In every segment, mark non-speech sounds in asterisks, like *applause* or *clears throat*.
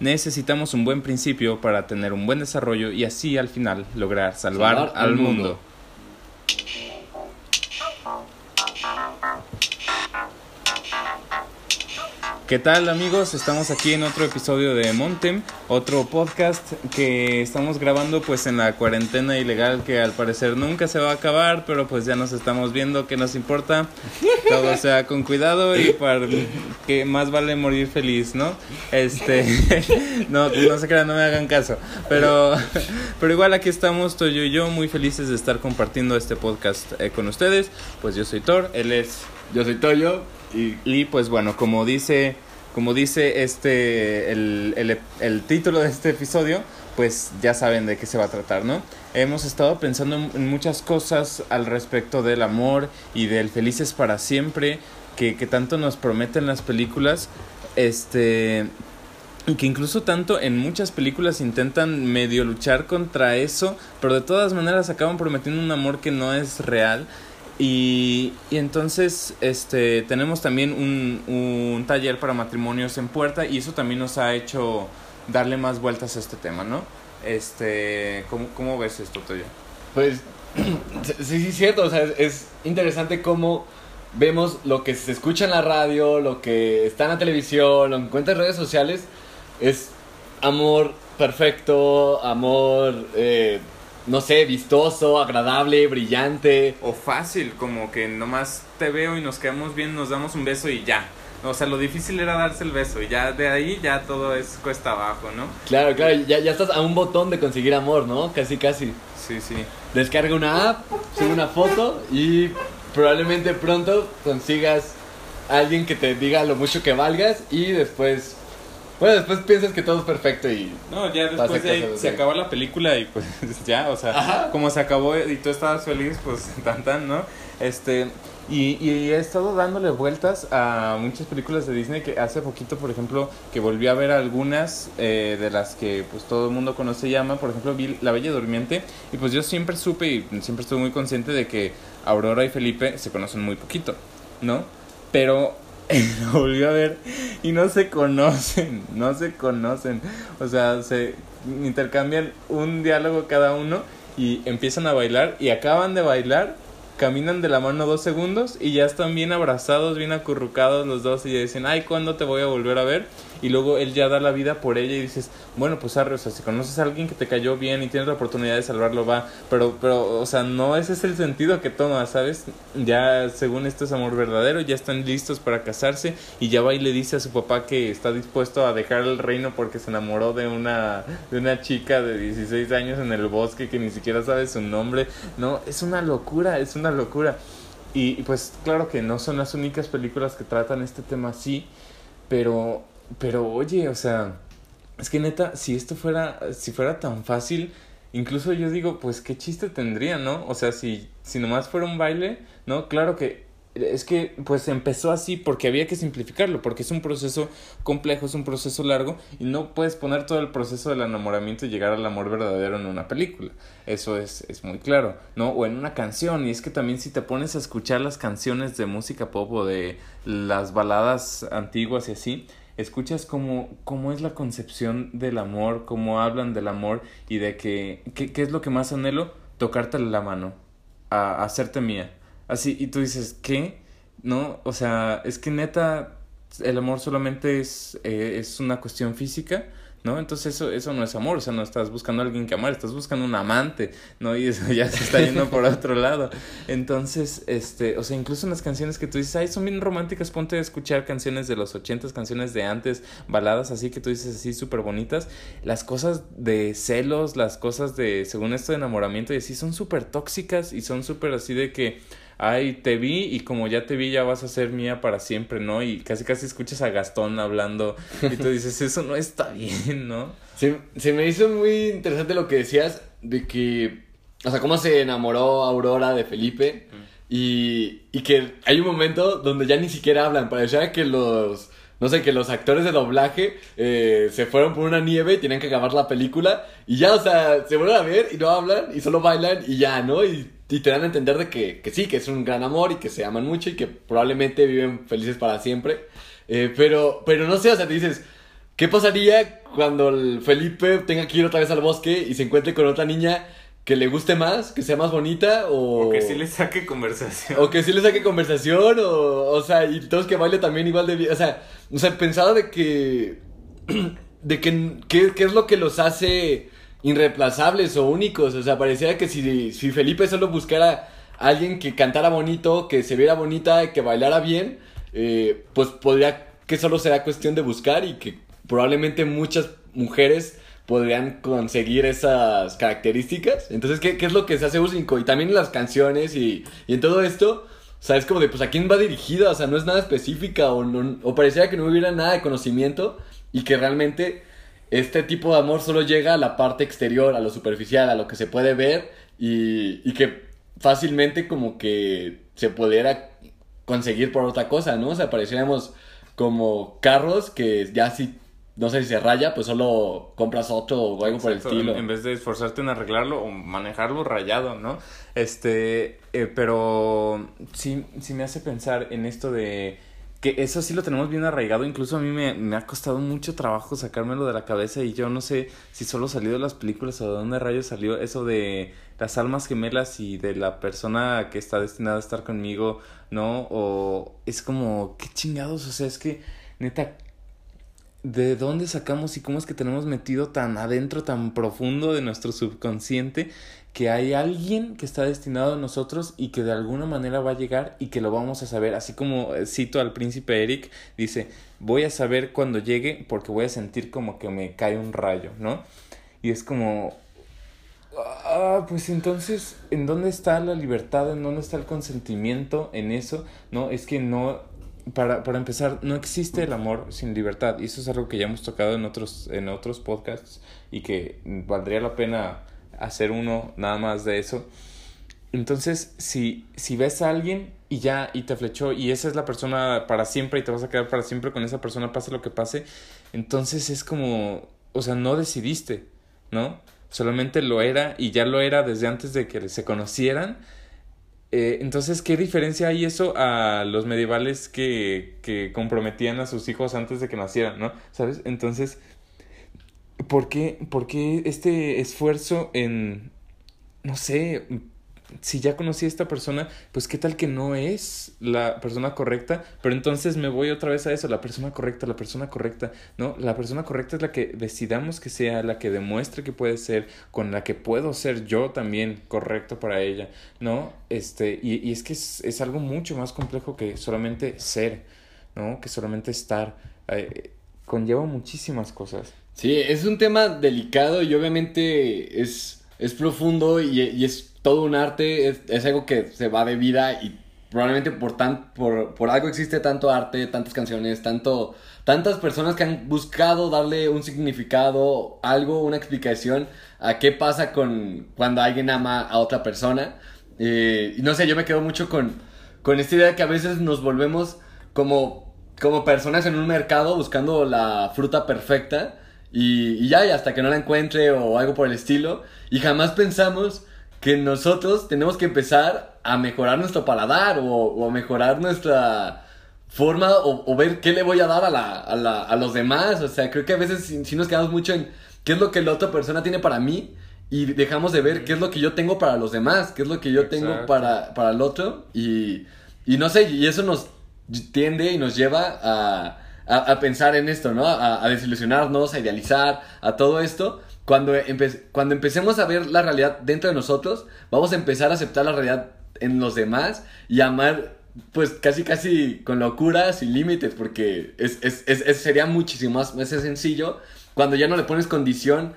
necesitamos un buen principio para tener un buen desarrollo y así al final lograr salvar, al mundo. ¿Qué tal amigos? Estamos aquí en otro episodio de Montem, otro podcast que estamos grabando pues en la cuarentena ilegal que al parecer nunca se va a acabar, pero pues ya nos estamos viendo, ¿qué nos importa? Todo *laughs* sea con cuidado y para que más vale morir feliz, ¿no? Este, *laughs* no, no se crean, no me hagan caso, pero, pero igual aquí estamos, Toyo y yo, muy felices de estar compartiendo este podcast eh, con ustedes, pues yo soy Thor, él es... Yo soy Toyo y, pues bueno, como dice, como dice este, el, el, el, título de este episodio, pues ya saben de qué se va a tratar, ¿no? Hemos estado pensando en, muchas cosas al respecto del amor y del felices para siempre, que, que tanto nos prometen las películas, este... Y que incluso tanto en muchas películas intentan medio luchar contra eso, pero de todas maneras acaban prometiendo un amor que no es real y, y, entonces este, tenemos también un, un, taller para matrimonios en puerta y eso también nos ha hecho darle más vueltas a este tema, ¿no? Este, ¿cómo, cómo ves esto, Toyo? Pues *clears throat* sí, sí, cierto, o sea, es, es, interesante cómo vemos lo que se escucha en la radio, lo que está en la televisión, lo que encuentra en redes sociales, es amor perfecto, amor... Eh, no sé, vistoso, agradable, brillante. O fácil, como que nomás te veo y nos quedamos bien, nos damos un beso y ya. O sea, lo difícil era darse el beso y ya de ahí ya todo es cuesta abajo, ¿no? Claro, claro, ya, ya estás a un botón de conseguir amor, ¿no? Casi, casi. Sí, sí. Descarga una app, sube una foto y probablemente pronto consigas a alguien que te diga lo mucho que valgas y después bueno, después piensas que todo es perfecto y... No, ya después de ahí se acaba la película y pues *laughs* ya, o sea, como se acabó y tú estabas feliz, pues *laughs* tan tan, ¿no? Este, y, y, he estado dándole vueltas a muchas películas de Disney que hace poquito, por ejemplo, que volví a ver algunas eh, de las que pues todo el mundo conoce y llama, por ejemplo, vi La Bella Durmiente y pues yo siempre supe y siempre estuve muy consciente de que Aurora y Felipe se conocen muy poquito, ¿no? Pero *laughs* lo volvió a ver y no se conocen, no se conocen. O sea, se intercambian un diálogo cada uno y empiezan a bailar y acaban de bailar caminan de la mano dos segundos y ya están bien abrazados, bien acurrucados los dos y ya dicen, ay, ¿cuándo te voy a volver a ver? Y luego él ya da la vida por ella y dices, bueno, pues arre, o sea, si conoces a alguien que te cayó bien y tienes la oportunidad de salvarlo, va, pero, pero, o sea, no ese es el sentido que toma, ¿sabes? Ya, según esto es amor verdadero, ya están listos para casarse y ya va y le dice a su papá que está dispuesto a dejar el reino porque se enamoró de una, de una chica de 16 años en el bosque que ni siquiera sabe su nombre, no, es una locura, es una locura. Y, pues claro que no son las únicas películas que tratan este tema así, pero, pero oye, o sea, es que neta, si esto fuera, si fuera tan fácil, incluso yo digo, pues qué chiste tendría, ¿no? O sea, si, si nomás fuera un baile, ¿no? Claro que es que pues empezó así porque había que simplificarlo, porque es un proceso complejo, es un proceso largo y no puedes poner todo el proceso del enamoramiento y llegar al amor verdadero en una película. Eso es, es muy claro, ¿no? O en una canción, y es que también si te pones a escuchar las canciones de música pop o de las baladas antiguas y así, escuchas cómo, cómo es la concepción del amor, cómo hablan del amor y de que, ¿qué es lo que más anhelo? Tocarte la mano, a hacerte mía Así, y tú dices, ¿qué? ¿No? O sea, es que neta, el amor solamente es, eh, es una cuestión física, ¿no? Entonces eso, eso no es amor, o sea, no estás buscando a alguien que amar, estás buscando un amante, ¿no? Y eso ya se está yendo por otro lado. Entonces, este, o sea, incluso en las canciones que tú dices, ay, son bien románticas, ponte a escuchar canciones de los ochentas, canciones de antes, baladas así que tú dices así súper bonitas, las cosas de celos, las cosas de, según esto de enamoramiento y así, son súper tóxicas y son súper así de que ay, te vi y como ya te vi ya vas a ser mía para siempre, ¿no? Y casi casi escuchas a Gastón hablando y tú dices, eso no está bien, ¿no? Se, se me hizo muy interesante lo que decías de que, o sea, cómo se enamoró Aurora de Felipe y, y que hay un momento donde ya ni siquiera hablan, parecía que los no sé, que los actores de doblaje eh, se fueron por una nieve y tienen que acabar la película y ya, o sea, se vuelven a ver y no hablan y solo bailan y ya, ¿no? Y, te dan a entender de que, que, sí, que es un gran amor y que se aman mucho y que probablemente viven felices para siempre. Eh, pero, pero no sé, o sea, te dices, ¿qué pasaría cuando el Felipe tenga que ir otra vez al bosque y se encuentre con otra niña que le guste más, que sea más bonita o... O que sí le saque conversación. O que sí le saque conversación o, o sea, y todos que baile también igual de bien. O sea, o sea, pensaba de que... *clears throat* De que, ¿qué, qué es lo que los hace irreemplazables o únicos? O sea, pareciera que si, si Felipe solo buscara a alguien que cantara bonito, que se viera bonita, que bailara bien, eh, pues podría que solo será cuestión de buscar y que probablemente muchas mujeres podrían conseguir esas características. Entonces, ¿qué, qué es lo que se hace único? Y también las canciones y, y en todo esto, o sea, es como de, pues, ¿a quién va dirigida? O sea, no es nada específica o, no, o pareciera que no hubiera nada de conocimiento y que realmente este tipo de amor solo llega a la parte exterior, a lo superficial, a lo que se puede ver y, y que fácilmente como que se pudiera conseguir por otra cosa, ¿no? O sea, pareciéramos como carros que ya sí no sé si se raya, pues solo compras otro o algo por el estilo. En, vez de esforzarte en arreglarlo o manejarlo rayado, ¿no? Este, eh, pero sí, sí me hace pensar en esto de que eso sí lo tenemos bien arraigado, incluso a mí me, me, ha costado mucho trabajo sacármelo de la cabeza y yo no sé si solo salió de las películas o de dónde rayos salió eso de las almas gemelas y de la persona que está destinada a estar conmigo, ¿no? O es como, qué chingados, o sea, es que neta, de dónde sacamos y cómo es que tenemos metido tan adentro, tan profundo de nuestro subconsciente, que hay alguien que está destinado a nosotros y que de alguna manera va a llegar y que lo vamos a saber. Así como eh, cito al príncipe Eric, dice, voy a saber cuando llegue porque voy a sentir como que me cae un rayo, ¿no? Y es como, ah, pues entonces, ¿en dónde está la libertad? ¿En dónde está el consentimiento en eso? No, es que no para, para empezar, no existe el amor sin libertad. Y eso es algo que ya hemos tocado en otros, en otros podcasts y que valdría la pena hacer uno nada más de eso. Entonces, si, si ves a alguien y ya, y te flechó, y esa es la persona para siempre, y te vas a quedar para siempre con esa persona, pase lo que pase, entonces es como, o sea, no decidiste, ¿no? Solamente lo era, y ya lo era desde antes de que se conocieran, eh, entonces, ¿qué diferencia hay eso a los medievales que, que comprometían a sus hijos antes de que nacieran, ¿no? ¿Sabes? Entonces, ¿por qué, por qué este esfuerzo en, no sé, si ya conocí a esta persona, pues qué tal que no es la persona correcta, pero entonces me voy otra vez a eso, la persona correcta, la persona correcta, ¿no? La persona correcta es la que decidamos que sea, la que demuestre que puede ser, con la que puedo ser yo también correcto para ella, ¿no? Este, y, y es que es, es, algo mucho más complejo que solamente ser, ¿no? Que solamente estar. Eh, conlleva muchísimas cosas. Sí, es un tema delicado y obviamente es, es profundo y, y es todo un arte, es, algo que se va de vida y probablemente por, tan, por, por algo existe tanto arte, tantas canciones, tanto, tantas personas que han buscado darle un significado, algo, una explicación a qué pasa con cuando alguien ama a otra persona. Eh, no sé, yo me quedo mucho con, con esta idea de que a veces nos volvemos como, como personas en un mercado buscando la fruta perfecta y, y ya, y hasta que no la encuentre o algo por el estilo. Y jamás pensamos que nosotros tenemos que empezar a mejorar nuestro paladar o, o a mejorar nuestra forma o, o, ver qué le voy a dar a, la, a, la, a los demás. O sea, creo que a veces si, si, nos quedamos mucho en qué es lo que la otra persona tiene para mí y dejamos de ver qué es lo que yo tengo para los demás, qué es lo que yo Exacto. tengo para, para el otro. Y, y no sé, y eso nos tiende y nos lleva a, a, a pensar en esto, ¿no? A, a desilusionarnos, a idealizar, a todo esto cuando, empe cuando empecemos a ver la realidad dentro de nosotros, vamos a empezar a aceptar la realidad en los demás y amar, pues casi casi con locura, sin límites, porque es, es, es, sería muchísimo más, más sencillo cuando ya no le pones condición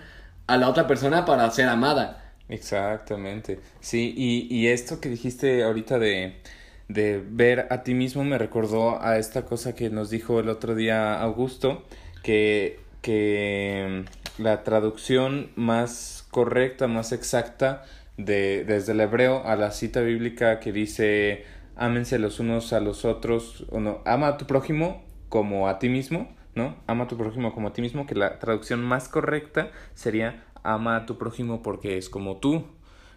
a la otra persona para ser amada. Exactamente. Sí, y, y esto que dijiste ahorita de, de ver a ti mismo me recordó a esta cosa que nos dijo el otro día Augusto, que, que la traducción más correcta, más exacta de, desde el hebreo a la cita bíblica que dice ámense los unos a los otros, o no, ama a tu prójimo como a ti mismo, ¿no? Ama a tu prójimo como a ti mismo, que la traducción más correcta sería ama a tu prójimo porque es como tú,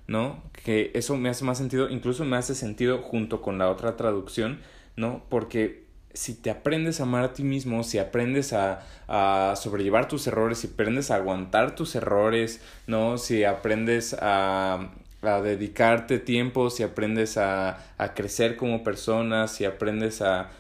¿no? Que eso me hace más sentido, incluso me hace sentido junto con la otra traducción, ¿no? Porque si te aprendes a amar a ti mismo, si aprendes a, a sobrellevar tus errores, si aprendes a aguantar tus errores, ¿no? Si aprendes a, a dedicarte tiempo, si aprendes a, a crecer como persona, si aprendes a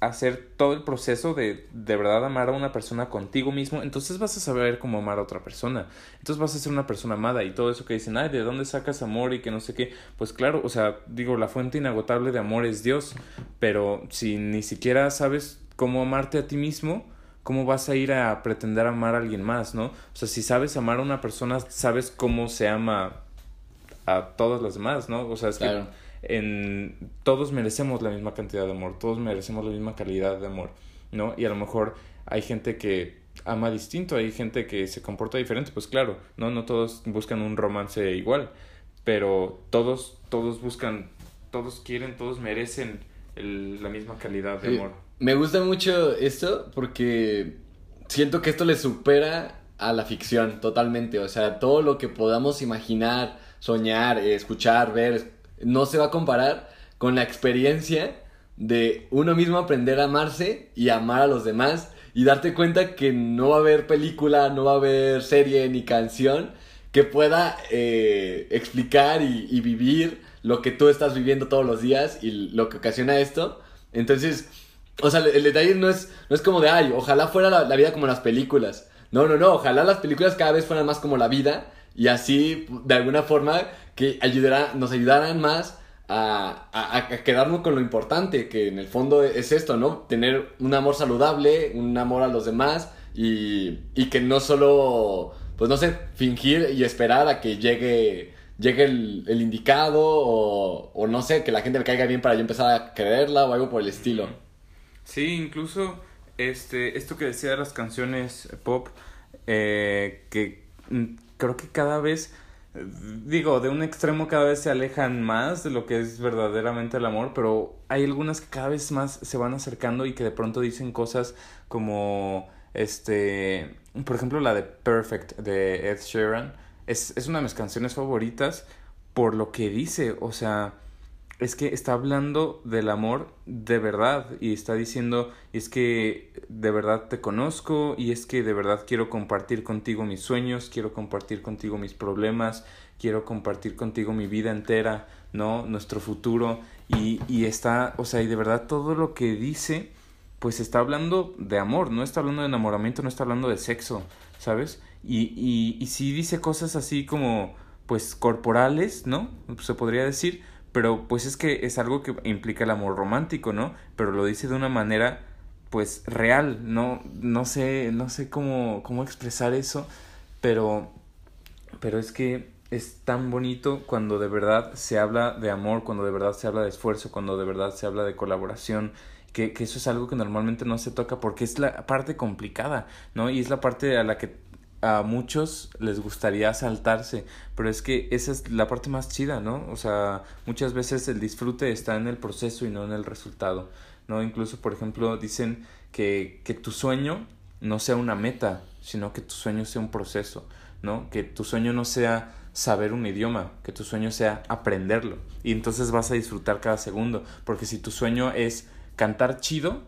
hacer todo el proceso de de verdad amar a una persona contigo mismo, entonces vas a saber cómo amar a otra persona. Entonces vas a ser una persona amada y todo eso que dicen, ay, ¿de dónde sacas amor y que no sé qué? Pues claro, o sea, digo, la fuente inagotable de amor es Dios, pero si ni siquiera sabes cómo amarte a ti mismo, ¿cómo vas a ir a pretender amar a alguien más, no? O sea, si sabes amar a una persona, sabes cómo se ama a todos los demás, ¿no? O sea, es que en todos merecemos la misma cantidad de amor, todos merecemos la misma calidad de amor, ¿no? Y a lo mejor hay gente que ama distinto, hay gente que se comporta diferente, pues claro, no no todos buscan un romance igual, pero todos todos buscan, todos quieren, todos merecen el, la misma calidad de amor. Me gusta mucho esto porque siento que esto le supera a la ficción totalmente, o sea, todo lo que podamos imaginar, soñar, escuchar, ver, no se va a comparar con la experiencia de uno mismo aprender a amarse y amar a los demás y darte cuenta que no va a haber película, no va a haber serie ni canción que pueda eh, explicar y, vivir lo que tú estás viviendo todos los días y lo que ocasiona esto. Entonces, o sea, el, detalle no es, no es como de, ay, ojalá fuera la, la vida como las películas. No, no, no, ojalá las películas cada vez fueran más como la vida y así, de alguna forma, que ayudará, nos ayudaran más a, a, quedarnos con lo importante, que en el fondo es esto, ¿no? Tener un amor saludable, un amor a los demás y, y que no solo, pues no sé, fingir y esperar a que llegue, llegue el, el indicado o, o, no sé, que la gente le caiga bien para yo empezar a creerla o algo por el estilo. Sí, incluso este, esto que decía de las canciones pop, eh, que creo que cada vez, digo, de un extremo cada vez se alejan más de lo que es verdaderamente el amor, pero hay algunas que cada vez más se van acercando y que de pronto dicen cosas como, este, por ejemplo, la de Perfect de Ed Sheeran. Es, es una de mis canciones favoritas por lo que dice, o sea, es que está hablando del amor de verdad y está diciendo, es que de verdad te conozco y es que de verdad quiero compartir contigo mis sueños, quiero compartir contigo mis problemas, quiero compartir contigo mi vida entera, ¿no? Nuestro futuro y, y está, o sea, y de verdad todo lo que dice, pues está hablando de amor, no está hablando de enamoramiento, no está hablando de sexo, ¿sabes? Y, y, y sí dice cosas así como, pues, corporales, ¿no? Se podría decir, pero pues es que es algo que implica el amor romántico, ¿no? Pero lo dice de una manera pues real, no no sé no sé cómo cómo expresar eso, pero pero es que es tan bonito cuando de verdad se habla de amor, cuando de verdad se habla de esfuerzo, cuando de verdad se habla de colaboración, que, que eso es algo que normalmente no se toca porque es la parte complicada, ¿no? Y es la parte a la que a muchos les gustaría saltarse, pero es que esa es la parte más chida, ¿no? O sea, muchas veces el disfrute está en el proceso y no en el resultado, ¿no? Incluso, por ejemplo, dicen que, que tu sueño no sea una meta, sino que tu sueño sea un proceso, ¿no? Que tu sueño no sea saber un idioma, que tu sueño sea aprenderlo. Y entonces vas a disfrutar cada segundo, porque si tu sueño es cantar chido,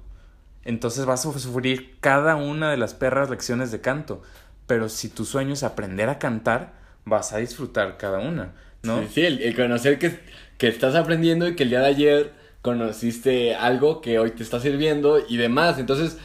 entonces vas a sufrir cada una de las perras lecciones de canto pero si tu sueño es aprender a cantar, vas a disfrutar cada una, ¿no? Sí, sí el, conocer que, que estás aprendiendo y que el día de ayer conociste algo que hoy te está sirviendo y demás. Entonces,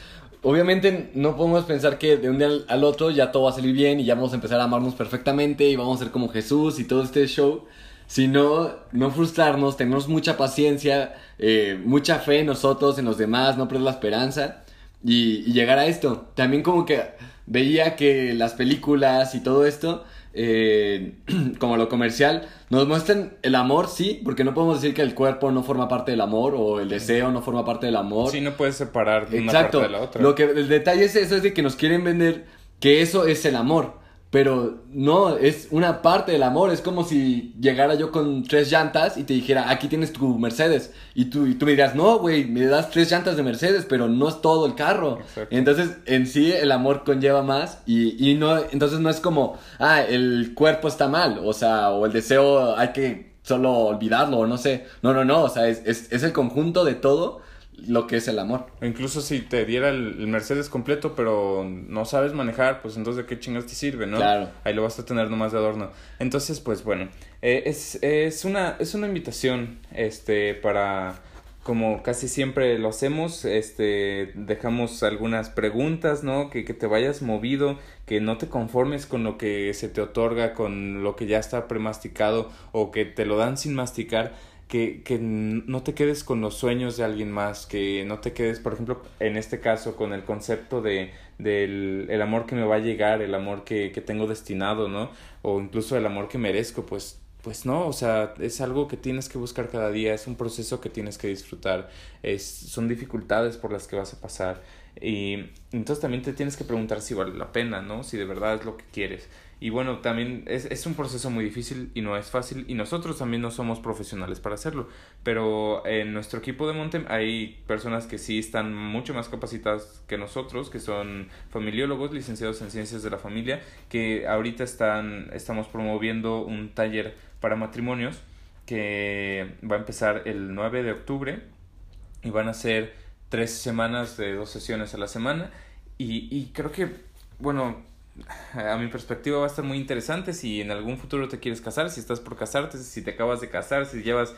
obviamente no podemos pensar que de un día al otro ya todo va a salir bien y ya vamos a empezar a amarnos perfectamente y vamos a ser como Jesús y todo este show. Sino no frustrarnos, tenernos mucha paciencia, eh, mucha fe en nosotros, en los demás, no perder la esperanza y llegar a esto. También como que veía que las películas y todo esto, eh, *clears throat* como lo comercial, nos muestran el amor, sí, porque no podemos decir que el cuerpo no forma parte del amor o el deseo no forma parte del amor. Sí, no puedes separar una parte de la otra. Lo que el detalle es eso, es de que nos quieren vender que eso es el amor. Pero no, es una parte del amor. Es como si llegara yo con tres llantas y te dijera, aquí tienes tu Mercedes. Y tú, y tú me dirás, no, güey, me das tres llantas de Mercedes, pero no es todo el carro. Entonces, en sí, el amor conlleva más. Y, y no, entonces no es como, ah, el cuerpo está mal. O sea, o el deseo hay que solo olvidarlo, o no sé. No, no, no. O sea, es, es, es el conjunto de todo lo que es el amor. O incluso si te diera el, Mercedes completo, pero no sabes manejar, pues entonces de qué chingas te sirve, ¿no? Claro. Ahí lo vas a tener nomás de adorno. Entonces, pues bueno, eh, es, es, una, es una invitación este, para como casi siempre lo hacemos, este, dejamos algunas preguntas, ¿no? Que, que, te vayas movido, que no te conformes con lo que se te otorga, con lo que ya está premasticado o que te lo dan sin masticar, que, que no te quedes con los sueños de alguien más, que no te quedes, por ejemplo, en este caso, con el concepto de del el amor que me va a llegar, el amor que, que tengo destinado, ¿no? O incluso el amor que merezco, pues pues no, o sea, es algo que tienes que buscar cada día, es un proceso que tienes que disfrutar, es, son dificultades por las que vas a pasar y entonces también te tienes que preguntar si vale la pena, ¿no? Si de verdad es lo que quieres. Y bueno, también es, es un proceso muy difícil y no es fácil y nosotros también no somos profesionales para hacerlo, pero en nuestro equipo de Montem hay personas que sí están mucho más capacitadas que nosotros, que son familiólogos, licenciados en ciencias de la familia, que ahorita están, estamos promoviendo un taller para matrimonios que va a empezar el 9 de octubre y van a ser tres semanas de dos sesiones a la semana. Y, y creo que, bueno, a mi perspectiva va a estar muy interesante si en algún futuro te quieres casar, si estás por casarte, si te acabas de casar, si llevas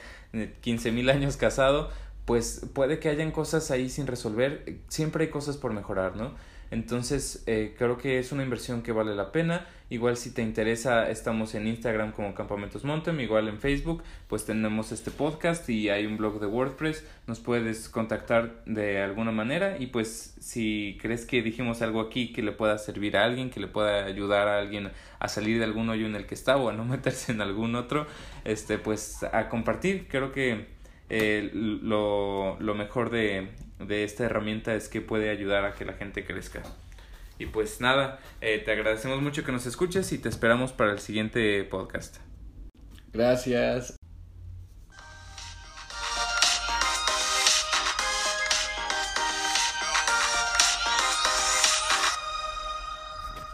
15 eh, mil años casado, pues puede que hayan cosas ahí sin resolver, siempre hay cosas por mejorar, ¿no? Entonces, eh, creo que es una inversión que vale la pena. Igual si te interesa, estamos en Instagram como Campamentos Montem, igual en Facebook, pues tenemos este podcast y hay un blog de WordPress, nos puedes contactar de alguna manera y pues si crees que dijimos algo aquí que le pueda servir a alguien, que le pueda ayudar a alguien a salir de algún hoyo en el que está o a no *laughs* meterse en algún otro, este pues a compartir, creo que lo, lo mejor de, de esta herramienta es que puede ayudar a que la gente crezca. Y pues nada, eh, te agradecemos mucho que nos escuches y te esperamos para el siguiente podcast. Gracias.